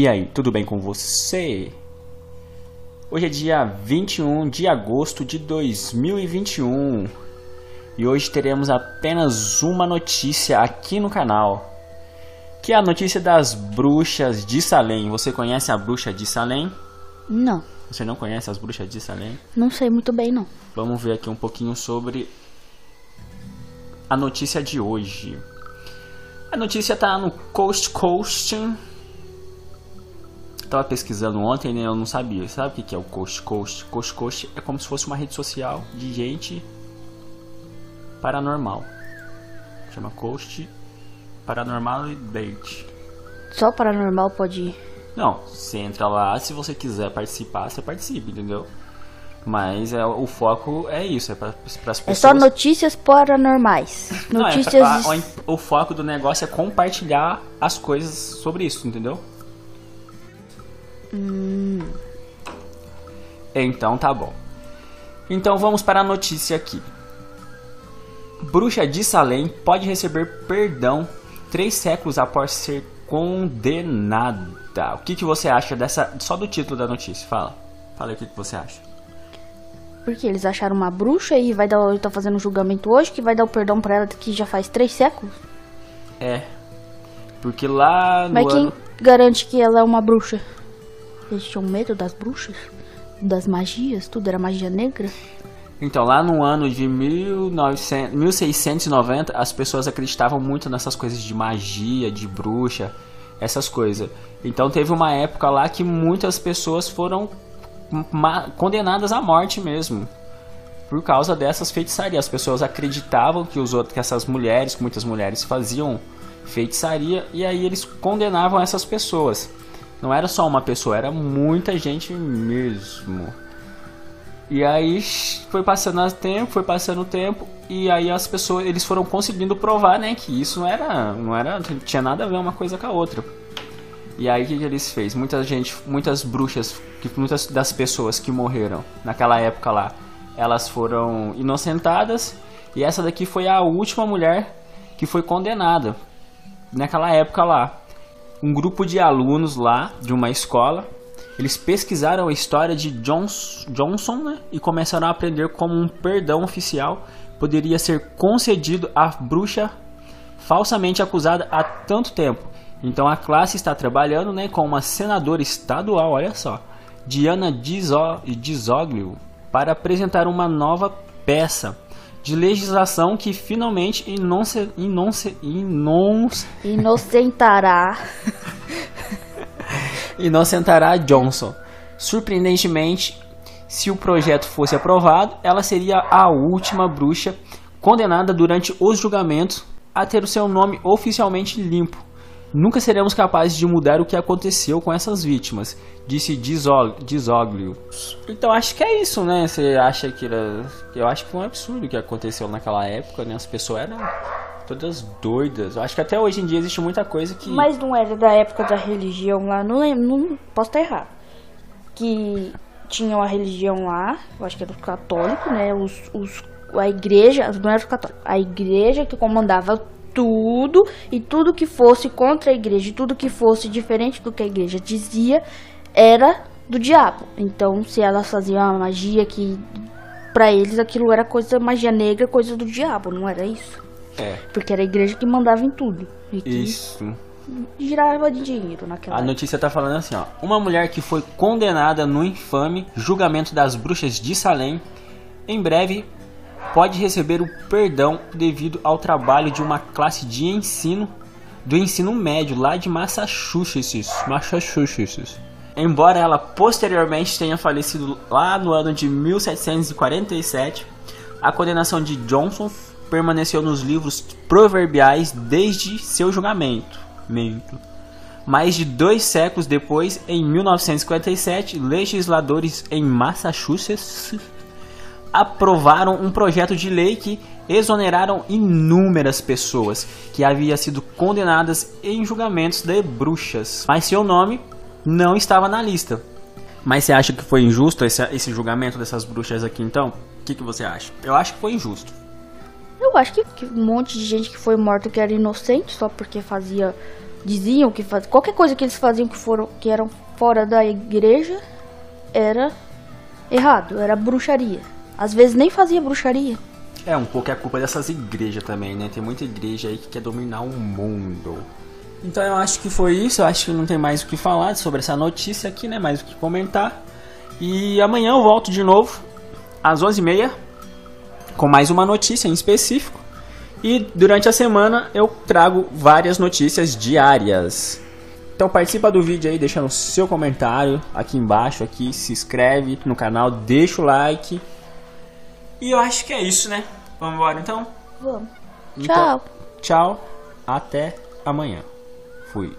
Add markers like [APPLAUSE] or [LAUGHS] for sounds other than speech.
E aí, tudo bem com você? Hoje é dia 21 de agosto de 2021 e hoje teremos apenas uma notícia aqui no canal, que é a notícia das bruxas de Salem. Você conhece a bruxa de Salem? Não. Você não conhece as bruxas de Salem? Não sei muito bem não. Vamos ver aqui um pouquinho sobre a notícia de hoje. A notícia tá no Coast Coast. Tava pesquisando ontem, né? Eu não sabia. Sabe o que é o Coast Coast? Coast Coast é como se fosse uma rede social de gente paranormal. Chama Coast Paranormal Date. Só paranormal pode ir. Não, você entra lá, se você quiser participar, você participa, entendeu? Mas é, o foco é isso, é para as pessoas. É só notícias paranormais. Não, é Notícias. pra- a- o foco do negócio é compartilhar as coisas sobre isso, entendeu? Então tá bom. Então vamos para a notícia aqui. Bruxa de Salem pode receber perdão três séculos após ser condenada. O que, que você acha dessa. Só do título da notícia? Fala. Fala aí o que, que você acha. Porque eles acharam uma bruxa e vai dar, tá fazendo um julgamento hoje que vai dar o perdão pra ela que já faz três séculos. É. Porque lá no Mas quem ano. garante que ela é uma bruxa? Eles tinham medo das bruxas? Das magias? Tudo era magia negra? Então, lá no ano de 1900, 1690, as pessoas acreditavam muito nessas coisas de magia, de bruxa, essas coisas. Então, teve uma época lá que muitas pessoas foram condenadas à morte mesmo. Por causa dessas feitiçarias. As pessoas acreditavam que, os outros, que essas mulheres, muitas mulheres faziam feitiçaria, e aí eles condenavam essas pessoas. Não era só uma pessoa, era muita gente mesmo. E aí foi passando o tempo, foi passando o tempo, e aí as pessoas, eles foram conseguindo provar, né, que isso não era, não era, tinha nada a ver uma coisa com a outra. E aí o que, que eles fez? Muita gente, muitas bruxas, que muitas das pessoas que morreram naquela época lá, elas foram inocentadas, e essa daqui foi a última mulher que foi condenada naquela época lá. Um grupo de alunos lá de uma escola eles pesquisaram a história de Johns- Johnson né, e começaram a aprender como um perdão oficial poderia ser concedido à bruxa falsamente acusada há tanto tempo. Então a classe está trabalhando né, com uma senadora estadual, olha só, Diana Dizo- Dizoglio, para apresentar uma nova peça de legislação que finalmente inonce, inonce, inonce, Inocentará. inocentará [LAUGHS] Johnson. Surpreendentemente, se o projeto fosse aprovado, ela seria a última bruxa condenada durante os julgamentos a ter o seu nome oficialmente limpo. Nunca seremos capazes de mudar o que aconteceu com essas vítimas, disse Dizoglio. Então acho que é isso, né? Você acha que era. Eu acho que foi um absurdo o que aconteceu naquela época, né? As pessoas eram todas doidas. Eu acho que até hoje em dia existe muita coisa que. Mas não era da época da religião lá, não lembro, não posso estar errado. Que tinha uma religião lá, eu acho que era o católico, né? Os, os, a igreja, não era o católico, a igreja que comandava tudo e tudo que fosse contra a igreja, e tudo que fosse diferente do que a igreja dizia, era do diabo. Então, se elas faziam uma magia que pra eles aquilo era coisa magia negra, coisa do diabo, não era isso? É, Porque era a igreja que mandava em tudo. E que isso. girava de dinheiro naquela A época. notícia tá falando assim, ó. Uma mulher que foi condenada no infame julgamento das bruxas de Salem, em breve pode receber o perdão devido ao trabalho de uma classe de ensino do ensino médio lá de Massachusetts, Massachusetts. Embora ela posteriormente tenha falecido lá no ano de 1747, a condenação de Johnson permaneceu nos livros proverbiais desde seu julgamento. Mento. Mais de dois séculos depois, em 1957, legisladores em Massachusetts aprovaram um projeto de lei que exoneraram inúmeras pessoas que haviam sido condenadas em julgamentos de bruxas, mas seu nome não estava na lista. Mas você acha que foi injusto esse, esse julgamento dessas bruxas aqui então? O que, que você acha? Eu acho que foi injusto. Eu acho que, que um monte de gente que foi morta que era inocente só porque fazia diziam que faz... qualquer coisa que eles faziam que foram que eram fora da igreja era errado, era bruxaria. Às vezes nem fazia bruxaria. É, um pouco é a culpa dessas igrejas também, né? Tem muita igreja aí que quer dominar o mundo. Então eu acho que foi isso, eu acho que não tem mais o que falar sobre essa notícia aqui, né? Mais o que comentar. E amanhã eu volto de novo, às 11h30, com mais uma notícia em específico. E durante a semana eu trago várias notícias diárias. Então participa do vídeo aí, deixando seu comentário aqui embaixo, aqui, se inscreve no canal, deixa o like. E eu acho que é isso, né? Vamos embora então? Vamos. Então, Tchau. Tchau, até amanhã. Fui.